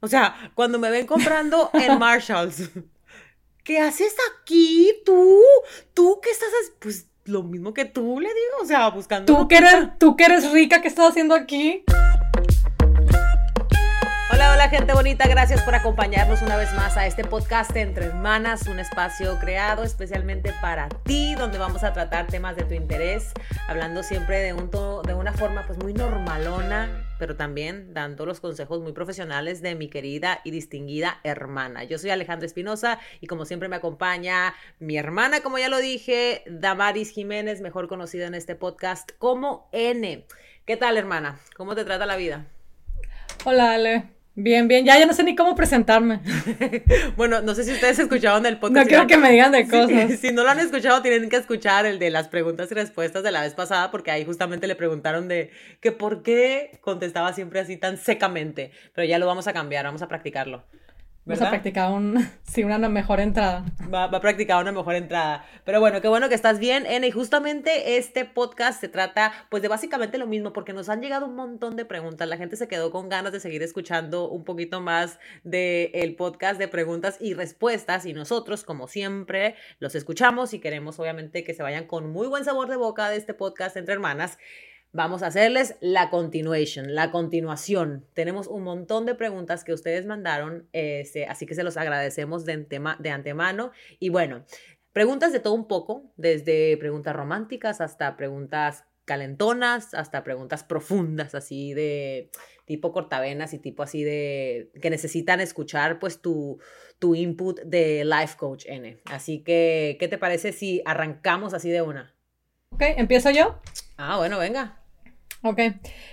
O sea, cuando me ven comprando en Marshalls, ¿qué haces aquí tú? ¿Tú qué estás haciendo? Pues lo mismo que tú le digo, o sea, buscando. ¿Tú que eres, tú que eres rica, ¿qué estás haciendo aquí? Hola, gente bonita, gracias por acompañarnos una vez más a este podcast Entre Hermanas, un espacio creado especialmente para ti, donde vamos a tratar temas de tu interés, hablando siempre de, un de una forma pues muy normalona, pero también dando los consejos muy profesionales de mi querida y distinguida hermana. Yo soy Alejandra Espinosa y como siempre me acompaña mi hermana, como ya lo dije, Damaris Jiménez, mejor conocida en este podcast como N. ¿Qué tal, hermana? ¿Cómo te trata la vida? Hola, Ale. Bien, bien, ya, ya no sé ni cómo presentarme. bueno, no sé si ustedes escucharon el podcast. No quiero que me digan de cosas. Si, no lo han escuchado, tienen que escuchar el de las preguntas y respuestas de la vez pasada, porque ahí justamente le preguntaron de que por qué contestaba siempre así tan secamente. Pero ya lo vamos a cambiar, vamos a practicarlo. Vamos a practicar un, sí, una mejor entrada. Va, va, a practicar una mejor entrada. Pero bueno, qué bueno que estás bien, N. Y justamente este podcast se trata pues de básicamente lo mismo, porque nos han llegado un montón de preguntas. La gente se quedó con ganas de seguir escuchando un poquito más del el podcast de preguntas y respuestas. Y nosotros, como siempre, los escuchamos y queremos obviamente que se vayan con muy buen sabor de boca de este podcast entre hermanas vamos a hacerles la continuation, la continuación. Tenemos un montón de preguntas que ustedes mandaron, este, así que se los agradecemos de, de antemano. Y bueno, preguntas de todo un poco, desde preguntas románticas hasta preguntas calentonas, hasta preguntas profundas, así de tipo cortavenas y tipo así de que necesitan escuchar pues tu, tu input de life coach N. Así que, ¿qué te parece si arrancamos así de una? Ok, ¿empiezo yo? Ah, bueno, venga. Ok.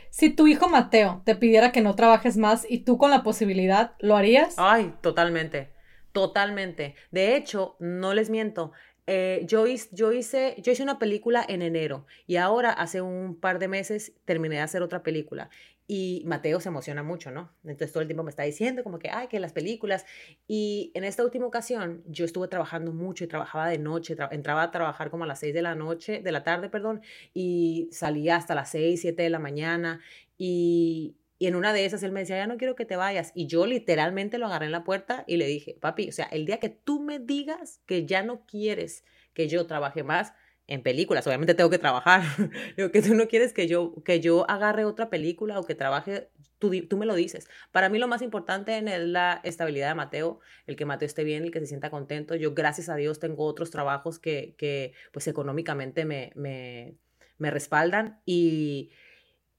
Si tu hijo Mateo te pidiera que no trabajes más y tú con la posibilidad, ¿lo harías? Ay, totalmente. Totalmente. De hecho, no les miento. Eh, yo, yo, hice, yo hice una película en enero y ahora hace un par de meses terminé de hacer otra película y Mateo se emociona mucho, ¿no? Entonces todo el tiempo me está diciendo como que, ay, que las películas. Y en esta última ocasión yo estuve trabajando mucho y trabajaba de noche, entraba a trabajar como a las 6 de la noche, de la tarde, perdón, y salía hasta las 6, 7 de la mañana. Y, y en una de esas él me decía, ya no quiero que te vayas. Y yo literalmente lo agarré en la puerta y le dije, papi, o sea, el día que tú me digas que ya no quieres que yo trabaje más, en películas, obviamente tengo que trabajar. Digo, que tú no quieres que yo, que yo agarre otra película o que trabaje, tú, tú me lo dices. Para mí lo más importante es la estabilidad de Mateo, el que Mateo esté bien, el que se sienta contento. Yo, gracias a Dios, tengo otros trabajos que, que pues económicamente me, me, me respaldan y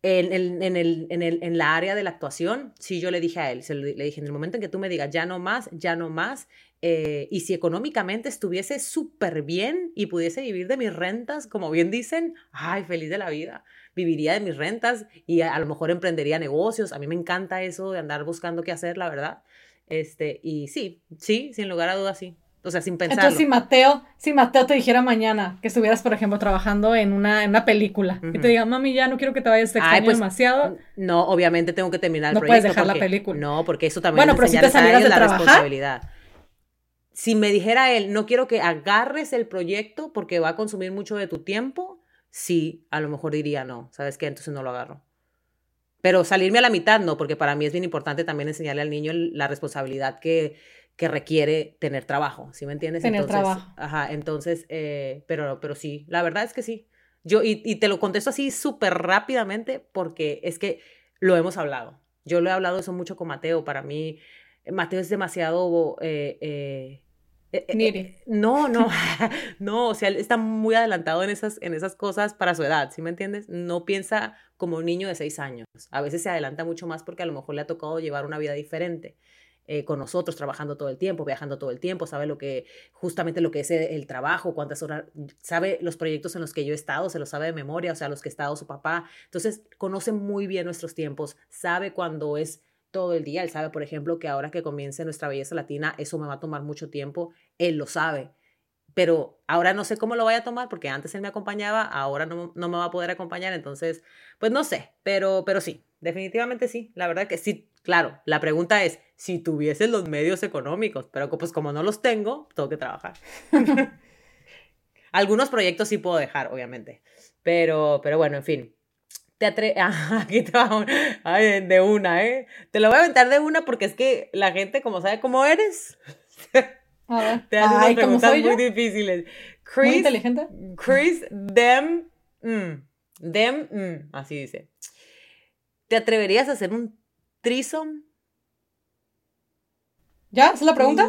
en, el, en, el, en, el, en, la área de la actuación, sí yo le dije a él, le dije, en el momento en que tú me digas, ya no más, ya no más, eh, y si económicamente estuviese súper bien y pudiese vivir de mis rentas, como bien dicen, ay, feliz de la vida, viviría de mis rentas y a, lo mejor emprendería negocios, a mí me encanta eso de andar buscando qué hacer, la verdad. Este, y sí, sí, sin lugar a dudas, sí. O sea, sin pensar. Entonces, si Mateo, si Mateo te dijera mañana que estuvieras, por ejemplo, trabajando en una, en una película y te diga, mami, ya no quiero que te vayas, te extraño pues, demasiado. No, obviamente tengo que terminar el no proyecto. puedes dejar la película. No, porque eso también bueno, pero si te salieras de la trabajar, responsabilidad. Si me dijera él, no quiero que agarres el proyecto porque va a consumir mucho de tu tiempo, sí, a lo mejor diría no. ¿Sabes qué? Entonces no lo agarro. Pero salirme a la mitad, no, porque para mí es bien importante también enseñarle al niño la responsabilidad que, que requiere tener trabajo, ¿sí me entiendes? Tener entonces, trabajo. Ajá, entonces, eh, pero, pero sí, la verdad es que sí. Yo, y, y te lo contesto así súper rápidamente porque es que lo hemos hablado. Yo lo he hablado eso mucho con Mateo. Para mí, Mateo es demasiado... Eh, eh, eh, no, no, no, o sea, él está muy adelantado en esas, en esas cosas para su edad, ¿sí me entiendes? No piensa como un niño de seis años. A veces se adelanta mucho más porque a lo mejor le ha tocado llevar una vida diferente. Eh, con nosotros, trabajando todo el tiempo, viajando todo el tiempo, sabe lo que, justamente lo que es el, trabajo, cuántas horas, sabe los proyectos en los que yo he estado, se los sabe de memoria, o sea, los que ha estado su papá. Entonces, conoce muy bien nuestros tiempos, sabe cuando es todo el día, él sabe, por ejemplo, que ahora que comience nuestra belleza latina, eso me va a tomar mucho tiempo, él lo sabe. Pero ahora no sé cómo lo vaya a tomar porque antes él me acompañaba, ahora no, no me va a poder acompañar, entonces, pues no sé, pero, pero sí, definitivamente sí, la verdad que sí, claro, la pregunta es, si tuviese los medios económicos, pero pues como no los tengo, tengo que trabajar. Algunos proyectos sí puedo dejar, obviamente, pero, pero bueno, en fin. te atre... Ah, aquí te va Ay, de una, ¿eh? Te lo voy a aventar de una porque es que la gente, como sabe cómo eres, te hace unas preguntas muy difíciles. Chris, muy inteligente. Chris, them, mm, them, mm, así dice. ¿Te atreverías a hacer un trisom? ¿Ya? ¿Esa es la pregunta?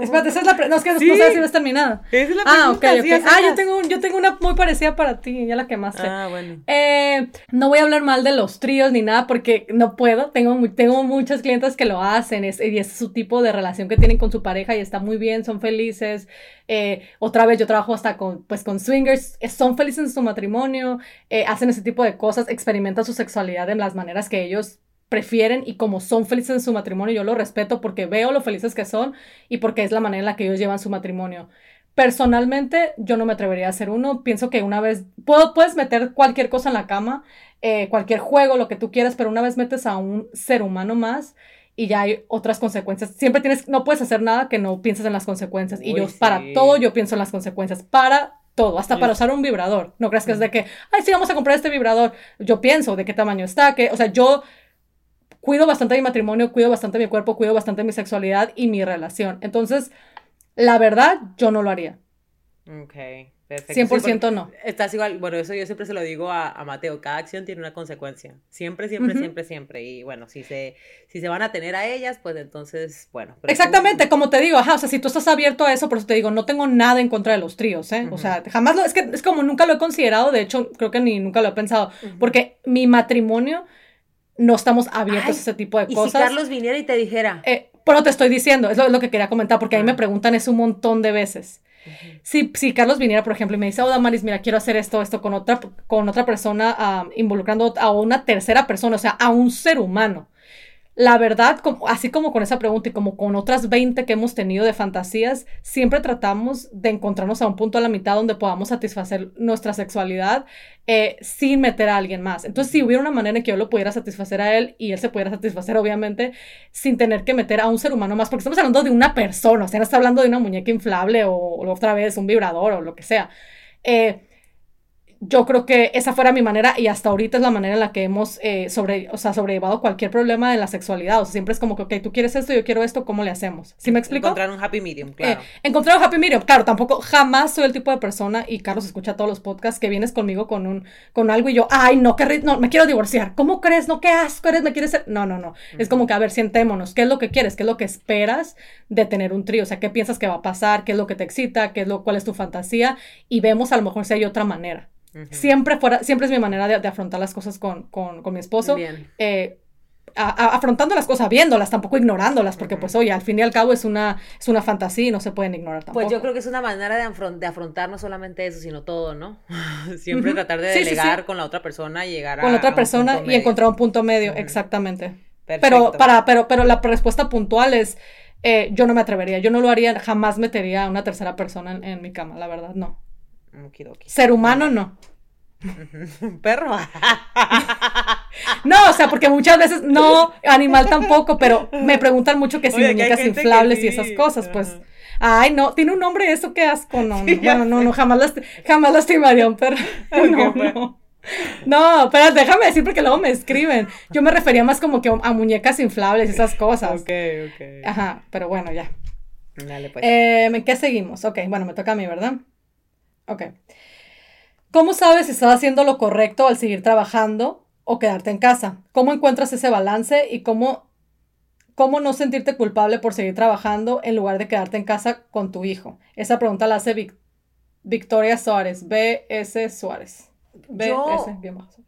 Espérate, esa es la pregunta. No, es que no sé si no es terminada. es la ah, ok, ok. ah, yo tengo, yo tengo una muy parecida para ti, ya la quemaste. Ah, bueno. Eh, no voy a hablar mal de los tríos ni nada porque no puedo. Tengo, tengo muchos clientes que lo hacen y es su tipo de relación que tienen con su pareja y está muy bien, son felices. Eh, otra vez yo trabajo hasta con, pues, con swingers, son felices en su matrimonio, eh, hacen ese tipo de cosas, experimentan su sexualidad en las maneras que ellos prefieren y como son felices en su matrimonio, yo lo respeto porque veo lo felices que son y porque es la manera en la que ellos llevan su matrimonio. Personalmente, yo no me atrevería a hacer uno. Pienso que una vez, puedo, puedes meter cualquier cosa en la cama, eh, cualquier juego, lo que tú quieras, pero una vez metes a un ser humano más y ya hay otras consecuencias. Siempre tienes, no puedes hacer nada que no pienses en las consecuencias. Y yo, para todo, yo pienso en las consecuencias. Para todo, hasta para usar un vibrador. No creas que es de que, ay, sí, vamos a comprar este vibrador. Yo pienso de qué tamaño está, que, o sea, yo cuido bastante mi matrimonio, cuido bastante mi cuerpo, cuido bastante mi sexualidad y mi relación. Entonces, la verdad, yo no lo haría. Ok, perfecto. 100% no. Estás igual, bueno, eso yo siempre se lo digo a, Mateo, cada acción tiene una consecuencia. Siempre, siempre, siempre, siempre. Y bueno, si se, si se van a tener a ellas, pues entonces, bueno. Exactamente, como te digo, ajá, o sea, si tú estás abierto a eso, por eso te digo, no tengo nada en contra de los tríos, ¿eh? O sea, jamás lo, es que es como nunca lo he considerado, de hecho, creo que ni nunca lo he pensado, porque mi matrimonio no estamos abiertos a ese tipo de cosas. ¿Y si Carlos viniera y te dijera? Eh, pero te estoy diciendo, es lo, que quería comentar, porque a mí me ah. preguntan eso un montón de veces. si, si, Carlos viniera, por ejemplo, y me dice, oh, Damaris, mira, quiero hacer esto, esto con otra, con otra persona, ah, involucrando a una tercera persona, o sea, a un ser humano la verdad, así como con esa pregunta y como con otras 20 que hemos tenido de fantasías, siempre tratamos de encontrarnos a un punto a la mitad donde podamos satisfacer nuestra sexualidad eh, sin meter a alguien más. Entonces, si hubiera una manera en que yo lo pudiera satisfacer a él y él se pudiera satisfacer, obviamente, sin tener que meter a un ser humano más, porque estamos hablando de una persona, o sea, no está hablando de una muñeca inflable o, o otra vez un vibrador o lo que sea. Eh, yo creo que esa fuera mi manera y hasta ahorita es la manera en la que hemos eh, sobre, o sea, sobrellevado cualquier problema de la sexualidad. O sea, siempre es como que, ok, tú quieres esto, yo quiero esto, ¿cómo le hacemos? ¿Sí me explico? Encontrar un happy medium, claro. Eh, encontrar un happy medium, claro, tampoco, jamás soy el tipo de persona, y Carlos escucha todos los podcasts, que vienes conmigo con un, con algo y yo, ay, no, que no, me quiero divorciar. ¿Cómo crees? No, qué asco eres, me quieres ser. No, no, no. Es como que, a ver, sientémonos, ¿qué es lo que quieres? ¿Qué es lo que esperas de tener un trío? O sea, ¿qué piensas que va a pasar? ¿Qué es lo que te excita? ¿Qué es lo, cuál es tu fantasía? Y vemos a lo mejor si hay otra manera. Siempre fuera, siempre es mi manera de, afrontar las cosas con, mi esposo. Eh, afrontando las cosas, viéndolas, tampoco ignorándolas, porque pues oye, al fin y al cabo es una, es una fantasía y no se pueden ignorar tampoco. Pues yo creo que es una manera de, afrontar no solamente eso, sino todo, ¿no? Siempre tratar de delegar con la otra persona y llegar a... Con la otra persona y encontrar un punto medio, exactamente. Pero, para, pero, pero la respuesta puntual es, eh, yo no me atrevería, yo no lo haría, jamás metería a una tercera persona en mi cama, la verdad, no. Ser humano no. Perro. no, o sea, porque muchas veces no, animal tampoco, pero me preguntan mucho que si muñecas inflables y esas cosas, pues. Ay, no, tiene un nombre eso, qué asco, no, no, bueno, no, no, jamás, las, jamás lastimaría un perro. no, no. No, pero déjame decir porque luego me escriben. Yo me refería más como que a muñecas inflables y esas cosas. Ok, ok. Ajá, pero bueno, ya. Dale, pues. Eh, ¿Qué seguimos? Ok, bueno, me toca a mí, ¿verdad? Ok. ¿Cómo sabes si estás haciendo lo correcto al seguir trabajando o quedarte en casa? ¿Cómo encuentras ese balance y cómo, cómo no sentirte culpable por seguir trabajando en lugar de quedarte en casa con tu hijo? Esa pregunta la hace Victoria Suárez, B.S. Suárez.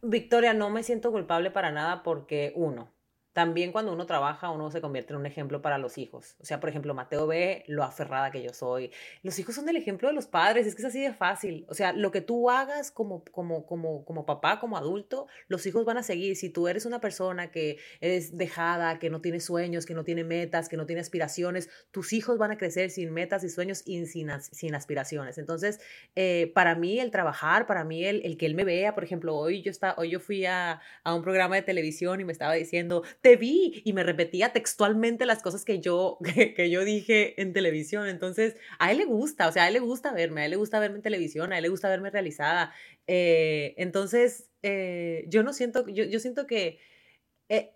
Victoria, no me siento culpable para nada porque, uno, también cuando uno trabaja, uno se convierte en un ejemplo para los hijos. O sea, por ejemplo, Mateo ve lo aferrada que yo soy. Los hijos son el ejemplo de los padres, es que es así de fácil. O sea, lo que tú hagas como, como, como, como papá, como adulto, los hijos van a seguir. Si tú eres una persona que es dejada, que no tiene sueños, que no tiene metas, que no tiene aspiraciones, tus hijos van a crecer sin metas y sueños y sin, sin aspiraciones. Entonces, eh, para mí el trabajar, para mí el, el, que él me vea, por ejemplo, hoy yo, está, hoy yo fui a, a un programa de televisión y me estaba diciendo, te vi y me repetía textualmente las cosas que yo, que, yo dije en televisión. Entonces, a él le gusta, o sea, a él le gusta verme, a él le gusta verme en televisión, a él le gusta verme realizada. Eh, entonces, eh, yo no siento, yo, yo siento que... Eh,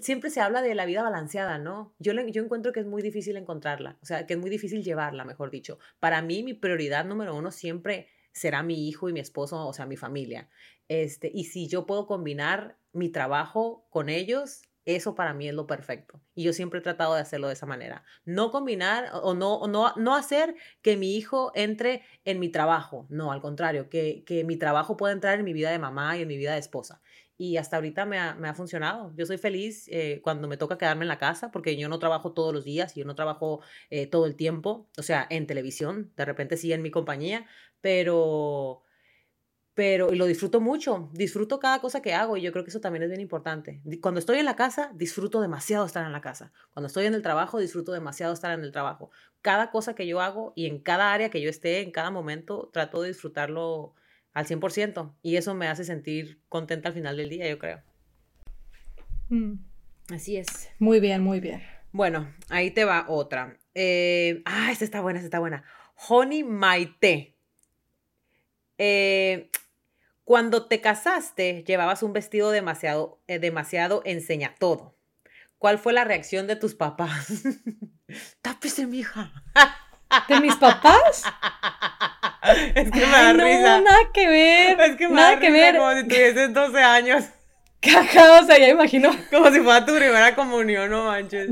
siempre se habla de la vida balanceada, ¿no? Yo, yo encuentro que es muy difícil encontrarla, o sea, que es muy difícil llevarla, mejor dicho. Para mí, mi prioridad número uno siempre será mi hijo y mi esposo, o sea, mi familia. Este, y si yo puedo combinar mi trabajo con ellos, eso para mí es lo perfecto. Y yo siempre he tratado de hacerlo de esa manera. No combinar o no, no, no hacer que mi hijo entre en mi trabajo. No, al contrario, que, que mi trabajo pueda entrar en mi vida de mamá y en mi vida de esposa y hasta ahorita me ha, funcionado. Yo soy feliz eh, cuando me toca quedarme en la casa porque yo no trabajo todos los días y yo no trabajo eh, todo el tiempo, o sea, en televisión, de repente sí en mi compañía, pero pero y lo disfruto mucho, disfruto cada cosa que hago y yo creo que eso también es bien importante. Cuando estoy en la casa, disfruto demasiado estar en la casa. Cuando estoy en el trabajo, disfruto demasiado estar en el trabajo. Cada cosa que yo hago y en cada área que yo esté, en cada momento, trato de disfrutarlo al 100%. Y eso me hace sentir contenta al final del día, yo creo. Mm. Así es. Muy bien, muy bien. Bueno, ahí te va otra. Eh, ah, esta está buena, esta está buena. Honey Maite. Eh, cuando te casaste, llevabas un vestido demasiado, eh, demasiado enseña todo. ¿Cuál fue la reacción de tus papás? Tápese, mija. ¿De mis papás? Es que me da no, risa. nada que ver. Es que me nada da que ver. como si tuvieses 12 años. Caja, o sea, ya imagino. Como si fuera tu primera comunión, no manches.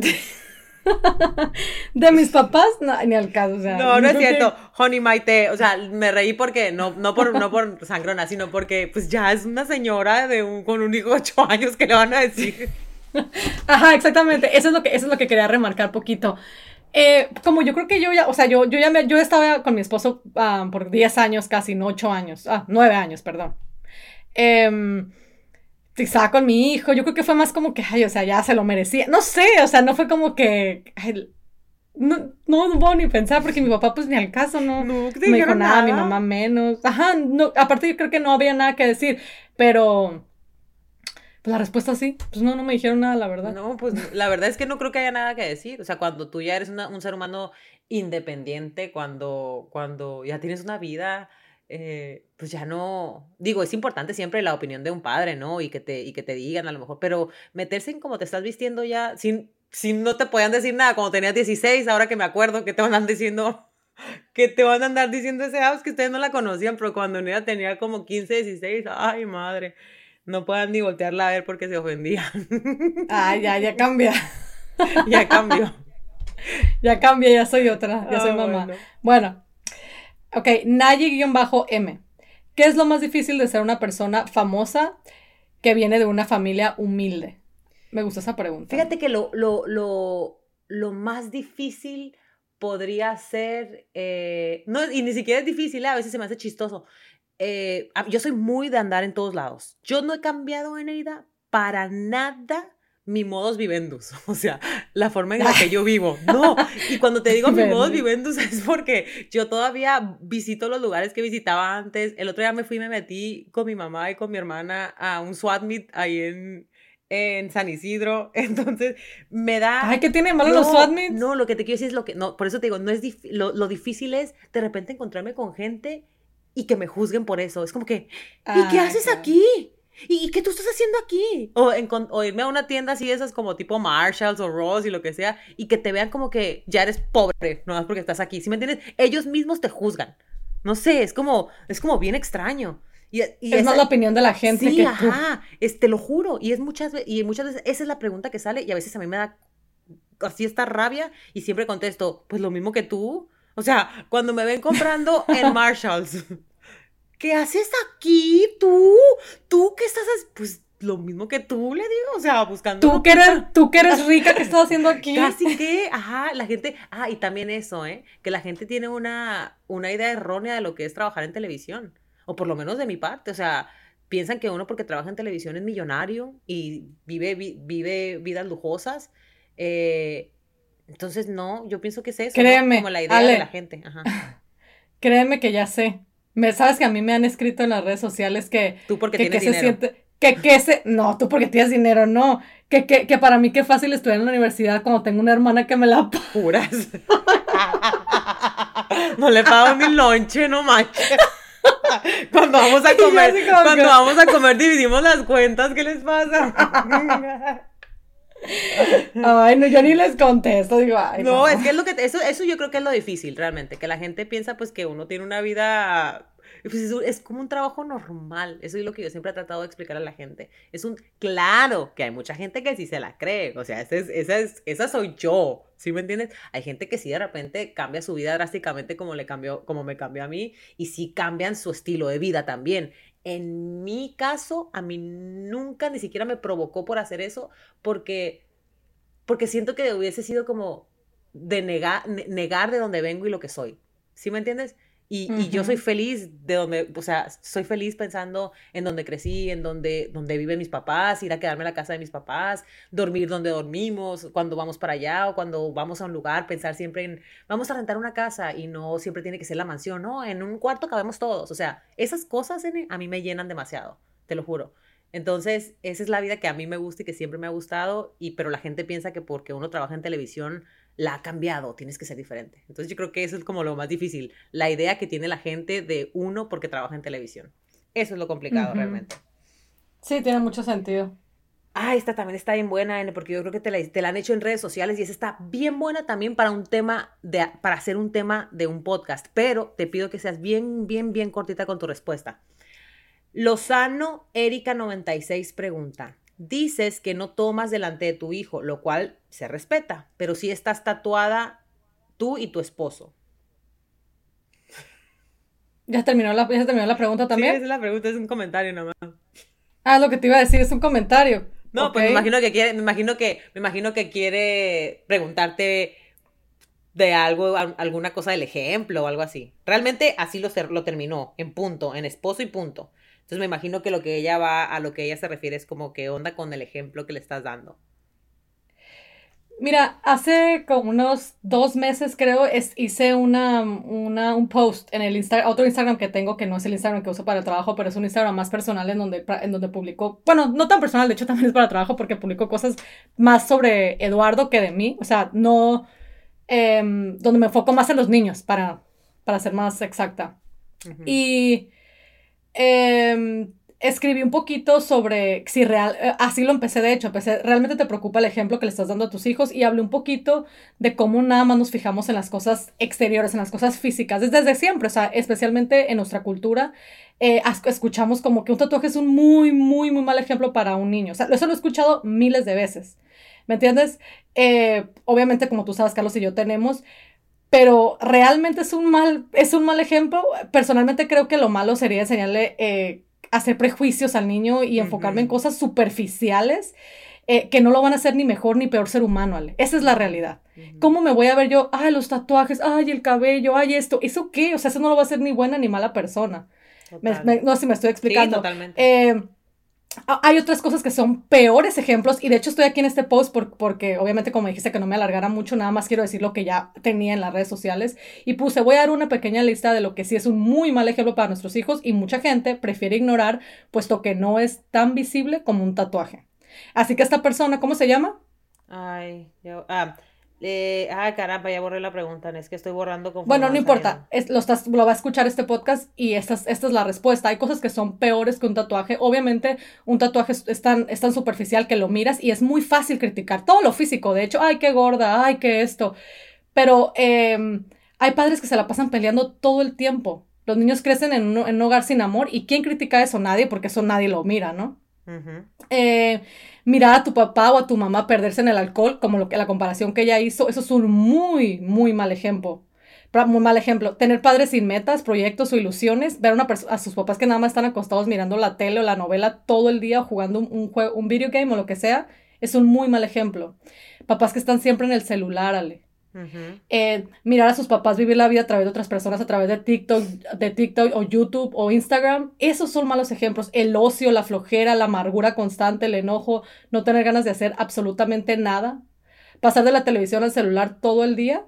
De mis papás, no, ni al caso, o sea. No, no es cierto. Honey Maite, o sea, me reí porque, no, no por, no por sangrona, sino porque, pues ya es una señora de un, con un hijo de 8 años que le van a decir. Ajá, exactamente. Eso es lo que, eso es lo que quería remarcar poquito. Eh, como yo creo que yo ya, o sea, yo, yo ya me, yo estaba con mi esposo ah, por 10 años casi, no 8 años, ah, 9 años, perdón. Eh, estaba con mi hijo, yo creo que fue más como que, ay, o sea, ya se lo merecía. No sé, o sea, no fue como que, no, no, puedo ni pensar porque mi papá pues ni al caso, no, no me dijo nada, mi mamá menos. Ajá, no, aparte yo creo que no había nada que decir, pero pues la respuesta sí. Pues no, no me dijeron nada, la verdad. No, pues la verdad es que no creo que haya nada que decir. O sea, cuando tú ya eres un ser humano independiente, cuando, cuando ya tienes una vida, eh, pues ya no. Digo, es importante siempre la opinión de un padre, ¿no? Y que te, y que te digan a lo mejor, pero meterse en cómo te estás vistiendo ya, sin, sin no te podían decir nada, cuando tenías 16, ahora que me acuerdo que te van a andar diciendo que te van a andar diciendo ese house que ustedes no la conocían, pero cuando ella tenía como 15, 16, ay madre no puedan ni voltearla a ver porque se ofendía. Ah, ya, ya cambia. ya cambio. ya cambia, ya soy otra, ya soy ah, mamá. Bueno, ok, Nayi-M. ¿Qué es lo más difícil de ser una persona famosa que viene de una familia humilde? Me gusta esa pregunta. Fíjate que lo, lo, lo, lo más difícil podría ser, eh, no, y ni siquiera es difícil, a veces se me hace chistoso. Eh, yo soy muy de andar en todos lados. Yo no he cambiado, Eneida, para nada mi modus vivendus, o sea, la forma en la que yo vivo. No, y cuando te digo mi modus vivendus es porque yo todavía visito los lugares que visitaba antes. El otro día me fui y me metí con mi mamá y con mi hermana a un SWAT meet ahí en, en San Isidro. Entonces, me da. Ay, ¿qué tiene malo los SWAT meets? No, lo que te quiero decir es lo que. No, por eso te digo, no es lo, lo, difícil es de repente encontrarme con gente y que me juzguen por eso. Es como que, ¿y qué haces aquí? ¿Y, qué tú estás haciendo aquí? O, en, o, irme a una tienda así, esas como tipo Marshalls o Ross y lo que sea, y que te vean como que ya eres pobre, no más porque estás aquí. ¿Sí me entiendes? Ellos mismos te juzgan. No sé, es como, es como bien extraño. Y, es más la opinión de la gente. Sí, ajá, es, te lo juro. Y es muchas, y muchas veces esa es la pregunta que sale y a veces a mí me da así esta rabia y siempre contesto, pues lo mismo que tú. O sea, cuando me ven comprando en Marshalls, ¿qué haces aquí tú? ¿Tú qué estás haciendo? Pues lo mismo que tú le digo, o sea, buscando. Tú que eres, tú que eres rica, ¿qué estás haciendo aquí? Casi que, ajá, la gente, ah, y también eso, ¿eh? Que la gente tiene una, una idea errónea de lo que es trabajar en televisión, o por lo menos de mi parte, o sea, piensan que uno porque trabaja en televisión es millonario y vive, vive vidas lujosas, eh, entonces, no, yo pienso que es eso. Créeme. Como la idea de la gente. Ajá. Créeme que ya sé. Me, Sabes que a mí me han escrito en las redes sociales que. Tú porque que, tienes dinero. Se que, que ese, no, tú porque tienes dinero, no, que, que, que para mí qué fácil estudiar en la universidad cuando tengo una hermana que me la puras. no le pago mi lonche, no manches. Cuando vamos a comer, cuando vamos a comer dividimos las cuentas, ¿qué les pasa? Ay, no, yo ni les contesto, digo, ay. No, es que es lo que, eso, eso yo creo que es lo difícil, realmente, que la gente piensa pues que uno tiene una vida pues es, como un trabajo normal. Eso es lo que yo siempre he tratado de explicar a la gente. Es un, claro, que hay mucha gente que sí se la cree. O sea, esa, es, esa, es, esa soy yo. ¿Sí me entiendes? Hay gente que sí de repente cambia su vida drásticamente como, le cambió, como me cambió a mí y sí cambian su estilo de vida también. En mi caso, a mí nunca ni siquiera me provocó por hacer eso porque, porque siento que hubiese sido como de negar, negar de dónde vengo y lo que soy. ¿Sí me entiendes? Y, yo soy feliz de donde, o sea, soy feliz pensando en donde crecí, en donde, donde viven mis papás, ir a quedarme en la casa de mis papás, dormir donde dormimos, cuando vamos para allá o cuando vamos a un lugar, pensar siempre en, vamos a rentar una casa y no siempre tiene que ser la mansión, no, en un cuarto cabemos todos. O sea, esas cosas a mí me llenan demasiado, te lo juro. Entonces, esa es la vida que a mí me gusta y que siempre me ha gustado, y, pero la gente piensa que porque uno trabaja en televisión la ha cambiado, tienes que ser diferente. Entonces yo creo que eso es como lo más difícil, la idea que tiene la gente de uno porque trabaja en televisión. Eso es lo complicado realmente. Sí, tiene mucho sentido. Ah, esta también está bien buena, porque yo creo que te la, te la, han hecho en redes sociales y esa está bien buena también para un tema, de, para hacer un tema de un podcast, pero te pido que seas bien, bien, bien cortita con tu respuesta. Lozano Erika 96 pregunta, dices que no tomas delante de tu hijo, lo cual se respeta, pero si estás tatuada tú y tu esposo. ¿Ya terminó la, ya terminó la pregunta también? Sí, es la pregunta, es un comentario nomás. Ah, lo que te iba a decir es un comentario. No, pues me imagino que quiere, me imagino que, me imagino que quiere preguntarte de algo, alguna cosa del ejemplo o algo así. Realmente así lo, lo terminó, en punto, en esposo y punto. Entonces me imagino que lo que ella va, a lo que ella se refiere es como que onda con el ejemplo que le estás dando. Mira, hace como unos dos meses creo es, hice una, una, un post en el Instagram, otro Instagram que tengo que no es el Instagram que uso para el trabajo, pero es un Instagram más personal en donde, en donde publico, bueno, no tan personal, de hecho también es para trabajo porque publico cosas más sobre Eduardo que de mí, o sea, no, em, donde me enfoco más en los niños, para, para ser más exacta. Y eh, escribí un poquito sobre si real, eh, así lo empecé de hecho, empecé, realmente te preocupa el ejemplo que le estás dando a tus hijos y hablé un poquito de cómo nada más nos fijamos en las cosas exteriores, en las cosas físicas, desde, siempre, o sea, especialmente en nuestra cultura, eh, escuchamos como que un tatuaje es un muy, muy, muy mal ejemplo para un niño, o sea, eso lo he escuchado miles de veces, ¿me entiendes? Eh, obviamente, como tú sabes, Carlos y yo tenemos, pero realmente es un mal, es un mal ejemplo. Personalmente creo que lo malo sería enseñarle eh, hacer prejuicios al niño y enfocarme en cosas superficiales eh, que no lo van a hacer ni mejor ni peor ser humano, Ale. Esa es la realidad. ¿Cómo me voy a ver yo? Ay, los tatuajes, ay, el cabello, ay, esto. ¿Eso qué? O sea, eso no lo va a hacer ni buena ni mala persona. no sé si me estoy explicando. Sí, totalmente. Eh, hay otras cosas que son peores ejemplos y de hecho estoy aquí en este post porque obviamente como dijiste que no me alargara mucho, nada más quiero decir lo que ya tenía en las redes sociales y puse, voy a dar una pequeña lista de lo que sí es un muy mal ejemplo para nuestros hijos y mucha gente prefiere ignorar puesto que no es tan visible como un tatuaje. Así que esta persona, ¿cómo se llama? Ay, yo, ah, eh, ay, caramba, ya borré la pregunta, es que estoy borrando con Bueno, no importa, es, lo, estás, lo va a escuchar este podcast y esta, esta es la respuesta. Hay cosas que son peores que un tatuaje. Obviamente, un tatuaje es tan, es tan superficial que lo miras y es muy fácil criticar todo lo físico. De hecho, ay, qué gorda, ay, qué esto. Pero em, hay padres que se la pasan peleando todo el tiempo. Los niños crecen en un, en un hogar sin amor y ¿quién critica eso? Nadie, porque eso nadie lo mira, ¿no? Eh, mirar a tu papá o a tu mamá perderse en el alcohol, como lo que, la comparación que ella hizo, eso es un muy, muy mal ejemplo. Muy mal ejemplo. Tener padres sin metas, proyectos o ilusiones, ver a, a sus papás que nada más están acostados mirando la tele o la novela todo el día, jugando un, un, un video game o lo que sea, es un muy mal ejemplo. Papás que están siempre en el celular, Ale. Eh, mirar a sus papás vivir la vida a través de otras personas, a través de TikTok, de TikTok o YouTube o Instagram, esos son malos ejemplos. El ocio, la flojera, la amargura constante, el enojo, no tener ganas de hacer absolutamente nada, pasar de la televisión al celular todo el día,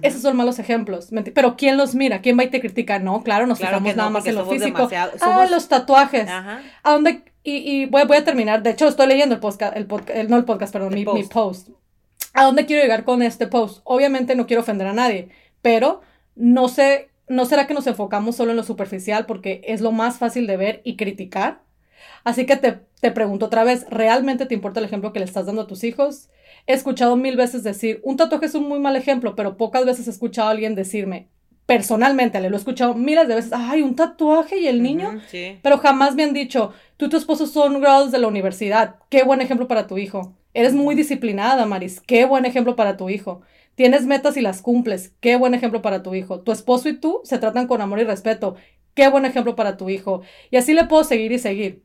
Esos son malos ejemplos. Pero ¿quién los mira? ¿Quién va y te critica? No, claro, nos fijamos nada más en lo físico. Ah, los tatuajes. ¿A dónde? Y, voy, voy, a terminar. De hecho, estoy leyendo el podcast, el, podcast, no el podcast, perdón, mi, mi post. ¿A dónde quiero llegar con este post? Obviamente no quiero ofender a nadie, pero no sé, no será que nos enfocamos solo en lo superficial porque es lo más fácil de ver y criticar. Así que te, te pregunto otra vez, ¿realmente te importa el ejemplo que le estás dando a tus hijos? He escuchado mil veces decir, un tatuaje es un muy mal ejemplo, pero pocas veces he escuchado a alguien decirme, personalmente, le lo he escuchado miles de veces, ay, un tatuaje y el niño, sí. pero jamás me han dicho, tú y tu esposo son grados de la universidad, qué buen ejemplo para tu hijo. Eres muy disciplinada, Maris, qué buen ejemplo para tu hijo. Tienes metas y las cumples, qué buen ejemplo para tu hijo. Tu esposo y tú se tratan con amor y respeto, qué buen ejemplo para tu hijo. Y así le puedo seguir y seguir.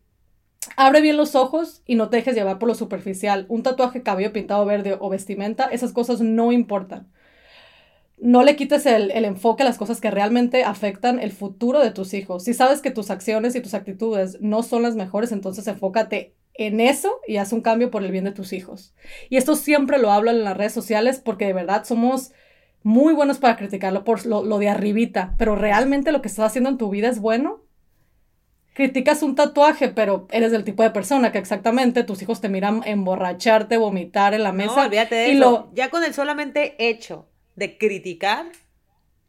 Abre bien los ojos y no te dejes llevar por lo superficial. Un tatuaje, cabello pintado verde o vestimenta, esas cosas no importan. No le quites el, enfoque a las cosas que realmente afectan el futuro de tus hijos. Si sabes que tus acciones y tus actitudes no son las mejores, entonces enfócate en eso y haz un cambio por el bien de tus hijos. Y esto siempre lo hablo en las redes sociales porque de verdad somos muy buenos para criticarlo por lo, lo de arribita, pero realmente lo que estás haciendo en tu vida es bueno criticas un tatuaje, pero eres del tipo de persona que exactamente tus hijos te miran emborracharte, vomitar en la mesa. No, olvídate de eso. Ya con el solamente hecho de criticar,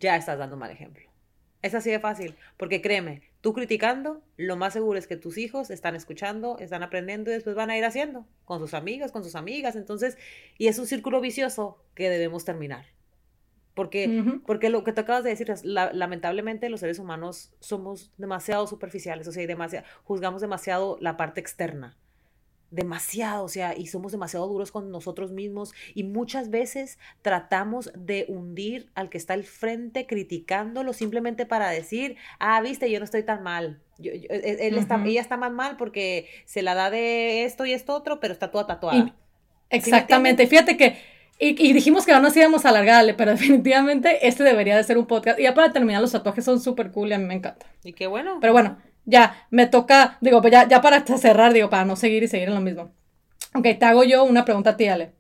ya estás dando mal ejemplo. Es así de fácil, porque créeme, tú criticando, lo más seguro es que tus hijos están escuchando, están aprendiendo y después van a ir haciendo con sus amigos, con sus amigas, entonces, y es un círculo vicioso que debemos terminar. Porque, porque lo que te acabas de decir es, lamentablemente los seres humanos somos demasiado superficiales, o sea, y demasiado, juzgamos demasiado la parte externa. Demasiado, o sea, y somos demasiado duros con nosotros mismos y muchas veces tratamos de hundir al que está al frente criticándolo simplemente para decir, ah, viste, yo no estoy tan mal. Yo, e, él está, ella está más mal porque se la da de esto y esto otro, pero está toda tatuada. exactamente. Fíjate que y, dijimos que no nos íbamos a alargarle, pero definitivamente este debería de ser un podcast. Y ya para terminar, los tatuajes son súper cool y a mí me encanta. Y qué bueno. Pero bueno, ya, me toca, digo, pues ya, ya para cerrar, digo, para no seguir y seguir en lo mismo. Ok, te hago yo una pregunta a ti, Ale.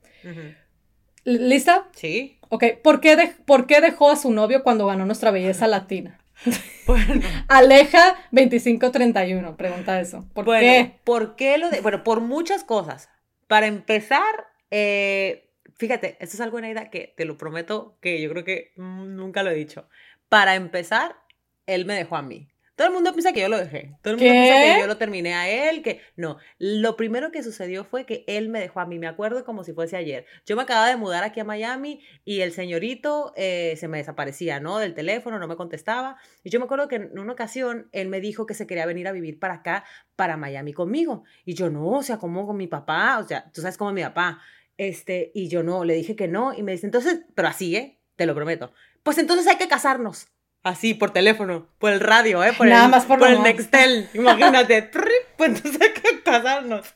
¿Lista? Sí. Ok, ¿por qué, ¿por qué dejó a su novio cuando ganó nuestra belleza latina? Bueno. Aleja 2531, pregunta eso. ¿Por qué? ¿Por qué lo de.? Bueno, por muchas cosas. Para empezar, eh, Fíjate, esto es algo, Neida, que te lo prometo que yo creo que nunca lo he dicho. Para empezar, él me dejó a mí. Todo el mundo piensa que yo lo dejé. Todo el mundo piensa que yo lo terminé a él, que no. Lo primero que sucedió fue que él me dejó a mí. Me acuerdo como si fuese ayer. Yo me acababa de mudar aquí a Miami y el señorito eh, se me desaparecía, ¿no? Del teléfono, no me contestaba. Y yo me acuerdo que en una ocasión él me dijo que se quería venir a vivir para acá, para Miami conmigo. Y yo no, o sea, como con mi papá, o sea, tú sabes cómo mi papá. Este, y yo no, le dije que no, y me dice, entonces, pero así, ¿eh? Te lo prometo. Pues entonces hay que casarnos. Así, por teléfono, por el radio, ¿eh? Por Nada el, más por, por el Nextel. Imagínate. pues entonces hay que casarnos.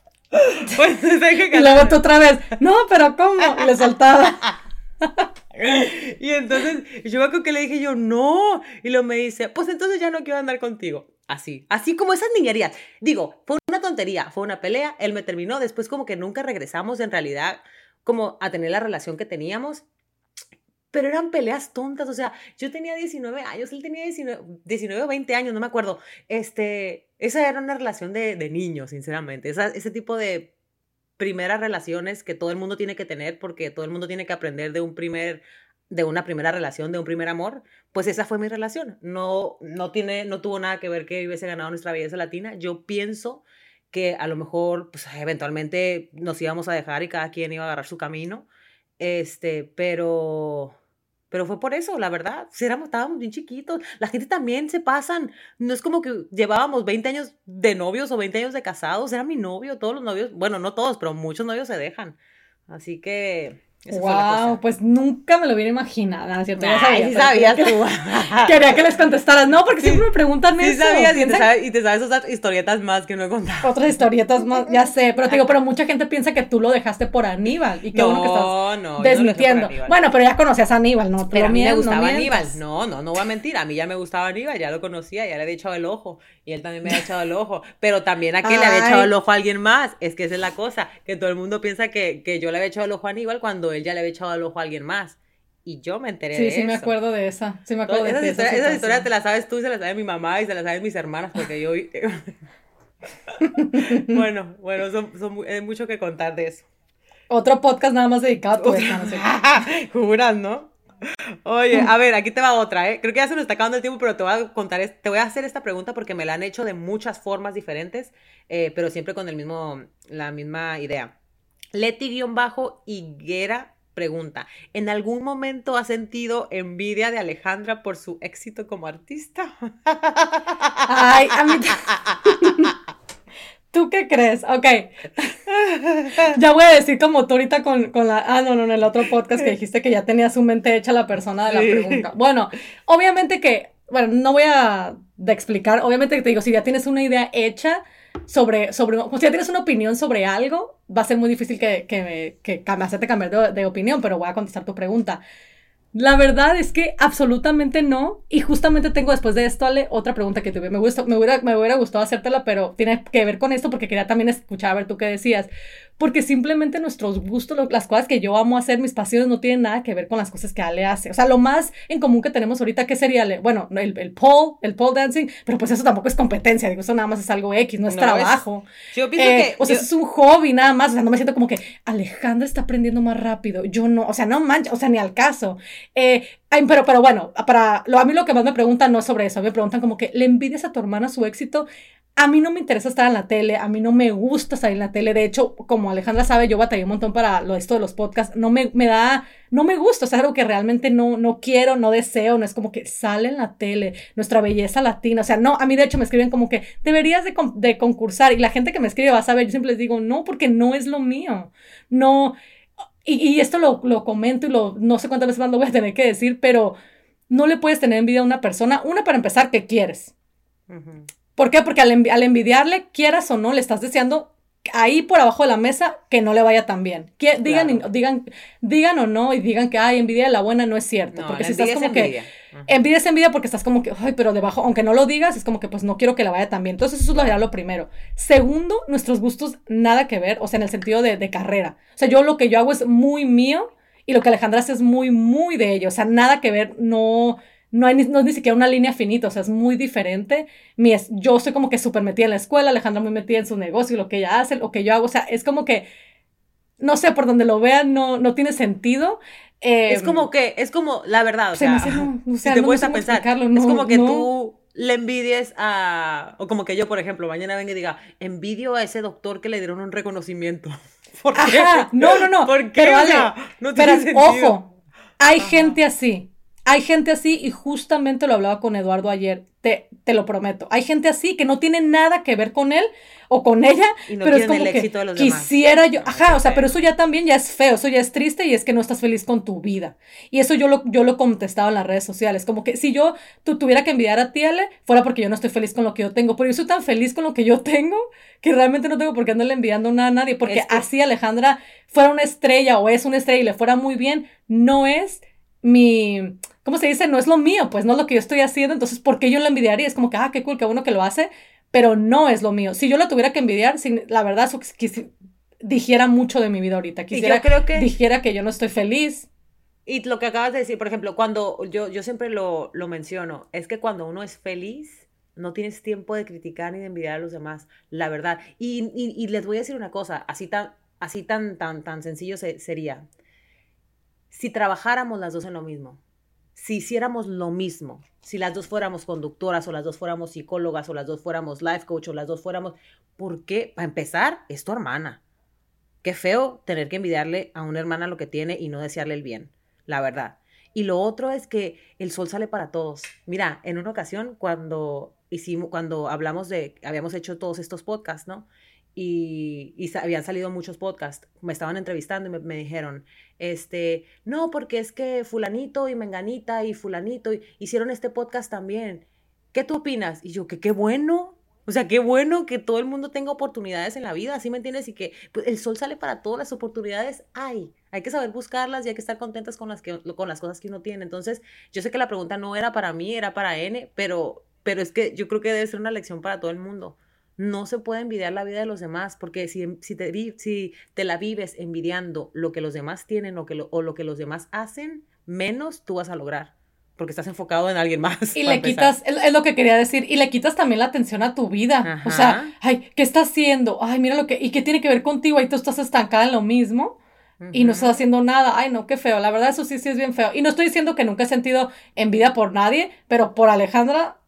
Pues entonces hay que casarnos. Y luego tú otra vez, no, pero ¿cómo? Le soltaba. y entonces yo me acuerdo que le dije yo, no. Y luego me dice, pues entonces ya no quiero andar contigo. Así, así como esas niñerías. Digo, fue una tontería, fue una pelea, él me terminó, después como que nunca regresamos en realidad como a tener la relación que teníamos. Pero eran peleas tontas, o sea, yo tenía 19 años, él tenía 19, o 20 años, no me acuerdo. Este, esa era una relación de, de niños, sinceramente. ese tipo de primeras relaciones que todo el mundo tiene que tener porque todo el mundo tiene que aprender de un primer de una primera relación, de un primer amor, pues esa fue mi relación. No, no, tiene, no tuvo nada que ver que hubiese ganado nuestra belleza latina. Yo pienso que a lo mejor, pues eventualmente nos íbamos a dejar y cada quien iba a agarrar su camino. Este, pero, pero fue por eso, la verdad. Éramos, estábamos bien chiquitos. La gente también se pasan. No es como que llevábamos 20 años de novios o 20 años de casados. Era mi novio, todos los novios, bueno, no todos, pero muchos novios se dejan. Así que wow, pues nunca me lo hubiera imaginado, ¿cierto? Ya sabía, sí sabías tú. Quería que les contestaras, no, porque siempre me preguntan sí eso. Sabías, y, te sabes, y te sabes otras historietas más que no he contado. Otras historietas más, ya sé, pero te digo, pero mucha gente piensa que tú lo dejaste por Aníbal y qué bueno que estás no, desmintiendo. No bueno, pero ya conocías a Aníbal, ¿no? Pero a mí me gustaba Aníbal. No, no, no voy a mentir, a mí ya me gustaba Aníbal, ya lo conocía, ya le había echado el ojo y él también me había echado el ojo, pero también a que le había echado el ojo a alguien más, es que esa es la cosa, que todo el mundo piensa que, que yo le había echado el ojo a Aníbal cuando él ya le había echado el ojo a alguien más. y yo me enteré de eso. Sí, sí me acuerdo de esa. Sí me acuerdo de esa. Historia, esa historia te la sabes tú, se la sabe mi mamá y se la saben mis hermanas porque yo... bueno, bueno, son, son, hay mucho que contar de eso. Otro podcast nada más dedicado a tu Juras, ¿no? Oye, a ver, aquí te va otra, ¿eh? Creo que ya se nos está acabando el tiempo, pero te voy a contar, te voy a hacer esta pregunta porque me la han hecho de muchas formas diferentes, eh, pero siempre con el mismo, la misma idea. Leti-Higuera pregunta, ¿en algún momento has sentido envidia de Alejandra por su éxito como artista? Ay, a mí... ¿Tú qué crees? Ok. ya voy a decir como tú ahorita con, la... Ah, no, no, en el otro podcast que dijiste que ya tenía su mente hecha la persona de la pregunta. Bueno, obviamente que... Bueno, no voy a de explicar. Obviamente que te digo, si ya tienes una idea hecha sobre... sobre si ya tienes una opinión sobre algo, va a ser muy difícil que, que, que, me hacerte cambiar de, de opinión, pero voy a contestar tu pregunta. La verdad es que absolutamente no. Y justamente tengo después de esto, otra pregunta que tuve. Me, gusta, me, hubiera, me hubiera gustado hacértela, pero tiene que ver con esto porque quería también escuchar a ver tú qué decías porque simplemente nuestros gustos, las cosas que yo amo hacer, mis pasiones no tienen nada que ver con las cosas que Ale hace. O sea, lo más en común que tenemos ahorita, ¿qué sería? Bueno, el, el pole, el pole dancing, pero pues eso tampoco es competencia, digo, eso nada más es algo X, no es trabajo. yo pienso eh, que... O sea, es un hobby nada más, o sea, no me siento como que Alejandra está aprendiendo más rápido, yo no, o sea, no mancha, o sea, ni al caso. Eh, pero, pero bueno, para, lo, a mí lo que más me preguntan no es sobre eso, me preguntan como que, ¿le envidias a tu hermana su éxito? A mí no me interesa estar en la tele, a mí no me gusta estar en la tele. De hecho, como Alejandra sabe, yo batallé un montón para lo, esto de los podcasts. No me, me da, no me gusta, o sea, algo que realmente no, no quiero, no deseo, no es como que sale en la tele, nuestra belleza latina. O sea, no, a mí de hecho me escriben como que deberías de, de concursar. Y la gente que me escribe va a saber, yo siempre les digo, no, porque no es lo mío. No, y, y esto lo, lo, comento y lo, no sé cuántas veces más lo voy a tener que decir, pero no le puedes tener envidia a una persona. Una, para empezar, que quieres. ¿Por qué? Porque al, envidiarle, quieras o no, le estás deseando ahí por abajo de la mesa que no le vaya tan bien. digan, digan, digan o no y digan que, ay, envidia de la buena no es cierto. porque si estás como que... Envidia es envidia porque estás como que, ay, pero debajo, aunque no lo digas, es como que pues no quiero que la vaya tan bien. Entonces eso es lo, lo primero. Segundo, nuestros gustos nada que ver, o sea, en el sentido de, de carrera. O sea, yo lo que yo hago es muy mío y lo que Alejandra hace es muy, muy de ello. O sea, nada que ver, no no, hay ni, no es ni siquiera una línea finita, o sea, es muy diferente. Mi es, yo soy como que súper metida en la escuela, Alejandra muy metida en su negocio, lo que ella hace, lo que yo hago, o sea, es como que, no sé, por donde lo vean, no, no tiene sentido. es em, como que, es como, la verdad, o sea, si te puedes a pensar, es como que tú le envidies a, o como que yo, por ejemplo, mañana venga y diga, envidio a ese doctor que le dieron un reconocimiento. ¿Por qué? No, no, no. ¿Por qué? Pero, no pero ojo, hay gente así. Hay gente así y justamente lo hablaba con Eduardo ayer, te, te lo prometo. Hay gente así que no tiene nada que ver con él o con ella, pero es como que quisiera yo, ajá, o sea, pero eso ya también ya es feo, eso ya es triste y es que no estás feliz con tu vida. Y eso yo lo, yo lo contestaba en las redes sociales, como que si yo tú tuviera que envidiar a ti, Ale, fuera porque yo no estoy feliz con lo que yo tengo, pero yo soy tan feliz con lo que yo tengo que realmente no tengo por qué andarle enviando nada a nadie, porque así Alejandra fuera una estrella o es una estrella y le fuera muy bien, no es mi, ¿cómo se dice? No es lo mío, pues no es lo que yo estoy haciendo, entonces, ¿por qué yo lo envidiaría? Es como que, ah, qué cool, qué bueno que lo hace, pero no es lo mío. Si yo lo tuviera que envidiar, la verdad, eso dijera mucho de mi vida ahorita. Quisiera creo que dijera que yo no estoy feliz. Y lo que acabas de decir, por ejemplo, cuando yo, yo siempre lo, lo menciono, es que cuando uno es feliz, no tienes tiempo de criticar ni de envidiar a los demás, la verdad. Y, y, les voy a decir una cosa, así tan, así tan, tan, tan sencillo sería si trabajáramos las dos en lo mismo, si hiciéramos lo mismo, si las dos fuéramos conductoras o las dos fuéramos psicólogas o las dos fuéramos life coach o las dos fuéramos, ¿por qué? Para empezar, es tu hermana. Qué feo tener que envidiarle a una hermana lo que tiene y no desearle el bien, la verdad. Y lo otro es que el sol sale para todos. Mira, en una ocasión cuando hicimos, cuando hablamos de, habíamos hecho todos estos podcasts, ¿no? Y, habían salido muchos podcasts, me estaban entrevistando y me, dijeron, este, no, porque es que fulanito y menganita y fulanito hicieron este podcast también. ¿Qué tú opinas? Y yo, que qué bueno. O sea, qué bueno que todo el mundo tenga oportunidades en la vida, ¿sí me entiendes? Y que pues, el sol sale para todas las oportunidades. Hay, hay que saber buscarlas y hay que estar contentas con las, que, con las cosas que uno tiene. Entonces, yo sé que la pregunta no era para mí, era para N, pero, pero es que yo creo que debe ser una lección para todo el mundo no se puede envidiar la vida de los demás, porque si, si, te, si te la vives envidiando lo que los demás tienen o, que lo, o lo que los demás hacen, menos tú vas a lograr porque estás enfocado en alguien más. Y le quitas, es, lo que quería decir, y le quitas también la atención a tu vida. O sea, ay, ¿qué está haciendo? Ay, mira lo que, ¿y qué tiene que ver contigo? Ahí tú estás estancada en lo mismo y no estás haciendo nada. Ay, no, qué feo. La verdad, eso sí, sí es bien feo. Y no estoy diciendo que nunca he sentido envidia por nadie, pero por Alejandra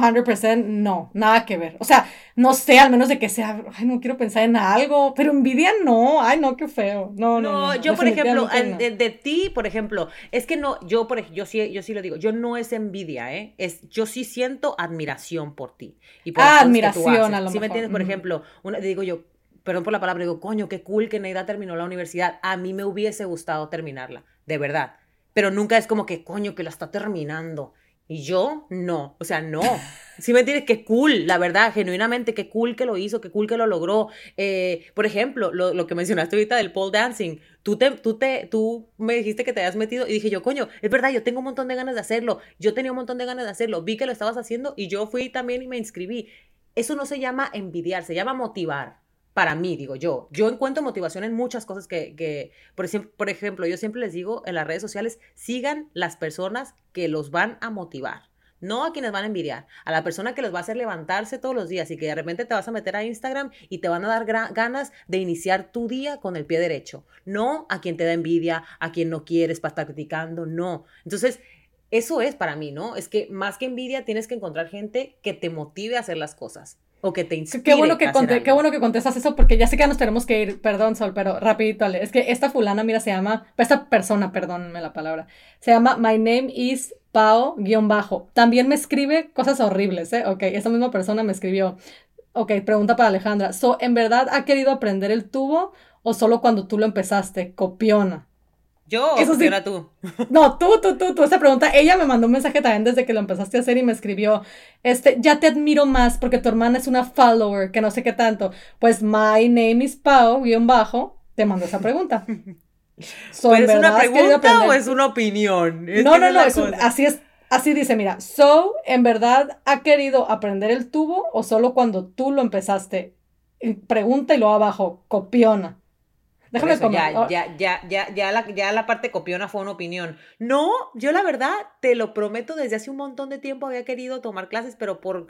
100% no, nada que ver. O sea, no sé, al menos de que sea, ay, no quiero pensar en algo, pero envidia no, ay, no, qué feo. No, no. No, yo, por ejemplo, de, ti, por ejemplo, es que no, yo, por yo sí, yo sí lo digo, yo no es envidia, ¿eh? Es, yo sí siento admiración por ti. Y por ah, admiración, a lo ¿Sí me entiendes? Por ejemplo, una, digo yo, perdón por la palabra, digo, coño, qué cool que Neida terminó la universidad. A mí me hubiese gustado terminarla, de verdad. Pero nunca es como que, coño, que la está terminando y yo, no, o sea, no. Si me entiendes, qué cool, la verdad, genuinamente, qué cool que lo hizo, qué cool que lo logró. Eh, por ejemplo, lo, que mencionaste ahorita del pole dancing, tú, te, tú, te, tú me dijiste que te habías metido y dije yo, coño, es verdad, yo tengo un montón de ganas de hacerlo, yo tenía un montón de ganas de hacerlo, vi que lo estabas haciendo y yo fui también y me inscribí. Eso no se llama envidiar, se llama motivar para mí, digo yo. Yo encuentro motivación en muchas cosas que, que por, por ejemplo, yo siempre les digo en las redes sociales, sigan las personas que los van a motivar. No a quienes van a envidiar, a la persona que los va a hacer levantarse todos los días y que de repente te vas a meter a Instagram y te van a dar ganas de iniciar tu día con el pie derecho. No a quien te da envidia, a quien no quieres para estar criticando, no. Entonces, eso es para mí, ¿no? Es que más que envidia tienes que encontrar gente que te motive a hacer las cosas o que te inspire. Qué bueno que, qué bueno que contestas eso porque ya sé que nos tenemos que ir, perdón Sol, pero rapidito, es que esta fulana, mira, se llama, esta persona, perdónme la palabra, se llama My Name is Pao guion bajo. También me escribe cosas horribles, ¿eh? Ok, esa misma persona me escribió. Ok, pregunta para Alejandra. So, ¿en verdad ha querido aprender el tubo o solo cuando tú lo empezaste? Copiona. ¿Yo Eso sí. tú? No, tú, tú, tú, tú. Esa pregunta, ella me mandó un mensaje también desde que lo empezaste a hacer y me escribió, este, ya te admiro más porque tu hermana es una follower, que no sé qué tanto. Pues my name is Pau, guion bajo, te mando esa pregunta. So, ¿Es una pregunta o es una opinión? no, no, no, así es, así dice, mira, so, ¿en verdad ha querido aprender el tubo o solo cuando tú lo empezaste? Pregunta y luego abajo, copiona. Déjame ya, ya, ya, ya, ya, la, ya la parte copiona fue una opinión. No, yo la verdad, te lo prometo, desde hace un montón de tiempo había querido tomar clases, pero por,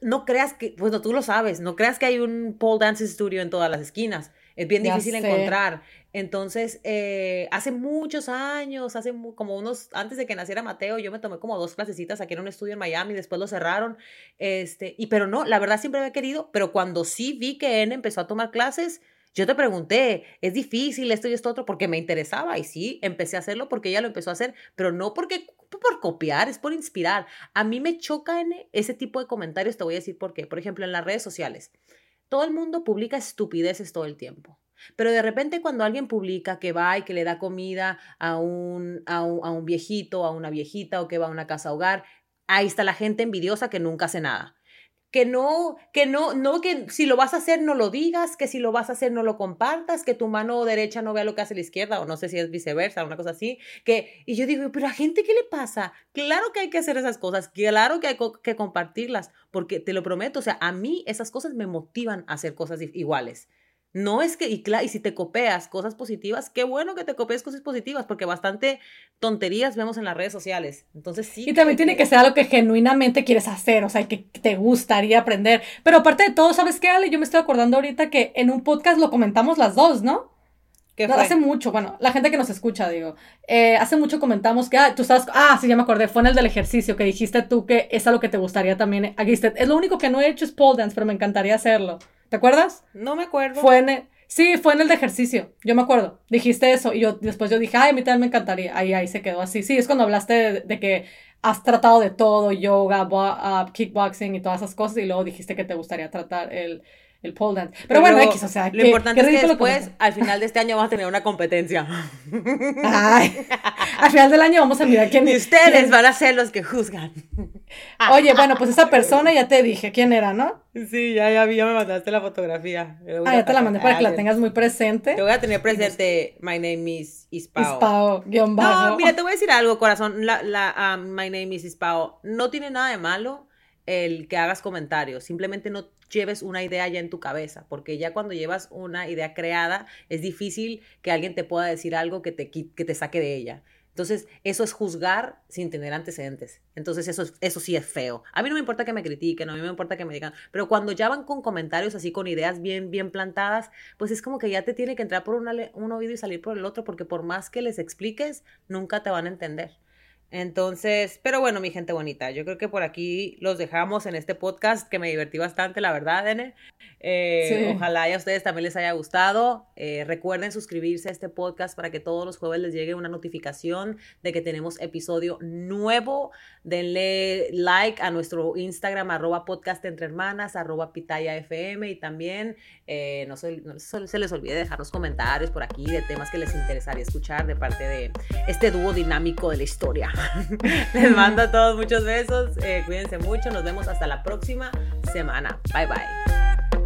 no creas que, bueno, tú lo sabes, no creas que hay un pole dance studio en todas las esquinas. Es bien difícil encontrar. Entonces, eh, hace muchos años, hace como unos, antes de que naciera Mateo, yo me tomé como dos clasecitas aquí en un estudio en Miami, después lo cerraron, este, y pero no, la verdad siempre había querido, pero cuando sí vi que él empezó a tomar clases, yo te pregunté, es difícil esto y esto otro porque me interesaba y sí, empecé a hacerlo porque ella lo empezó a hacer, pero no porque por copiar, es por inspirar. A mí me choca en ese tipo de comentarios, te voy a decir por qué. Por ejemplo, en las redes sociales, todo el mundo publica estupideces todo el tiempo. Pero de repente cuando alguien publica que va y que le da comida a un, a un, a un viejito, a una viejita o que va a una casa hogar, ahí está la gente envidiosa que nunca hace nada que no, que no, no, que si lo vas a hacer no lo digas, que si lo vas a hacer no lo compartas, que tu mano derecha no vea lo que hace la izquierda, o no sé si es viceversa, una cosa así, que, y yo digo, pero a gente, ¿qué le pasa? Claro que hay que hacer esas cosas, claro que hay que compartirlas, porque te lo prometo, o sea, a mí esas cosas me motivan a hacer cosas iguales. No es que, y, y si te copias cosas positivas, qué bueno que te copies cosas positivas, porque bastante tonterías vemos en las redes sociales. Entonces sí. Y también tiene que ser algo que genuinamente quieres hacer, o sea, que te gustaría aprender. Pero aparte de todo, ¿sabes qué, Ale? Yo me estoy acordando ahorita que en un podcast lo comentamos las dos, ¿no? ¿Qué fue? Hace mucho, bueno, la gente que nos escucha, digo, eh, hace mucho comentamos que, ah, tú estás, ah, sí, ya me acordé, fue en el del ejercicio que dijiste tú que es algo que te gustaría también. Aquí es lo único que no he hecho es pole dance, pero me encantaría hacerlo. ¿Te acuerdas? No me acuerdo. Fue en el, sí, fue en el de ejercicio. Yo me acuerdo. Dijiste eso y yo después yo dije, ay, a mí también me encantaría. Ahí, ahí se quedó así. Sí, es cuando hablaste de, que has tratado de todo, yoga, uh, kickboxing y todas esas cosas y luego dijiste que te gustaría tratar el el pole dance. Pero, bueno, X, o sea, lo importante es que después, al final de este año, vamos a tener una competencia. Ay, al final del año vamos a mirar quién. Y ustedes van a ser los que juzgan. Oye, bueno, pues esa persona ya te dije quién era, ¿no? Sí, ya, ya vi, ya me mandaste la fotografía. Ah, ya te la mandé para que la tengas muy presente. Te voy a tener presente, my name is Ispao. Ispao, guion bajo. No, mira, te voy a decir algo, corazón. La, la, um, my name is Ispao. No tiene nada de malo el que hagas comentarios. Simplemente no lleves una idea ya en tu cabeza, porque ya cuando llevas una idea creada, es difícil que alguien te pueda decir algo que te, que te saque de ella. Entonces, eso es juzgar sin tener antecedentes. Entonces, eso, eso sí es feo. A mí no me importa que me critiquen, a mí me importa que me digan, pero cuando ya van con comentarios así, con ideas bien, bien plantadas, pues es como que ya te tiene que entrar por un oído y salir por el otro, porque por más que les expliques, nunca te van a entender. Entonces, pero bueno, mi gente bonita, yo creo que por aquí los dejamos en este podcast que me divertí bastante, la verdad, Ene. Eh, ojalá a ustedes también les haya gustado. Eh, recuerden suscribirse a este podcast para que todos los jueves les llegue una notificación de que tenemos episodio nuevo. Denle like a nuestro Instagram, arroba podcast entre hermanas, arroba pitaya FM y también eh, no, se, no se les olvide dejar los comentarios por aquí de temas que les interesaría escuchar de parte de este dúo dinámico de la historia. Les mando a todos muchos besos. Eh, cuídense mucho. Nos vemos hasta la próxima semana. Bye bye.